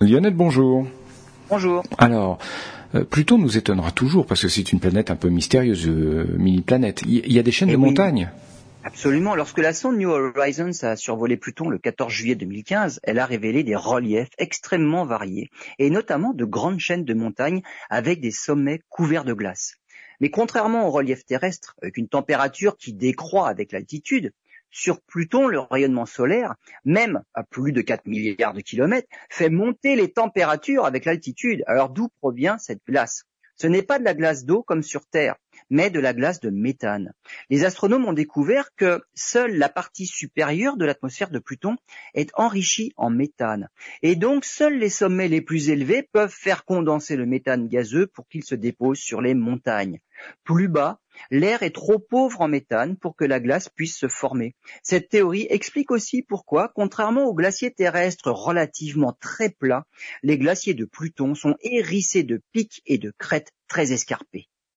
Lionel, bonjour. Bonjour. Alors, euh, Pluton nous étonnera toujours parce que c'est une planète un peu mystérieuse, euh, mini-planète. Il y a des chaînes Eh de oui. montagnes. Absolument. Lorsque la sonde New Horizons a survolé Pluton le 14 juillet 2015, elle a révélé des reliefs extrêmement variés et notamment de grandes chaînes de montagnes avec des sommets couverts de glace. Mais contrairement aux reliefs terrestres, avec une température qui décroît avec l'altitude, sur Pluton, le rayonnement solaire, même à plus de 4 milliards de kilomètres, fait monter les températures avec l'altitude. Alors d'où provient cette glace? Ce n'est pas de la glace d'eau comme sur Terre, mais de la glace de méthane. Les astronomes ont découvert que seule la partie supérieure de l'atmosphère de Pluton est enrichie en méthane. Et donc seuls les sommets les plus élevés peuvent faire condenser le méthane gazeux pour qu'il se dépose sur les montagnes. Plus bas, l'air est trop pauvre en méthane pour que la glace puisse se former. Cette théorie explique aussi pourquoi, contrairement aux glaciers terrestres relativement très plats, les glaciers de Pluton sont hérissés de pics et de crêtes très escarpées.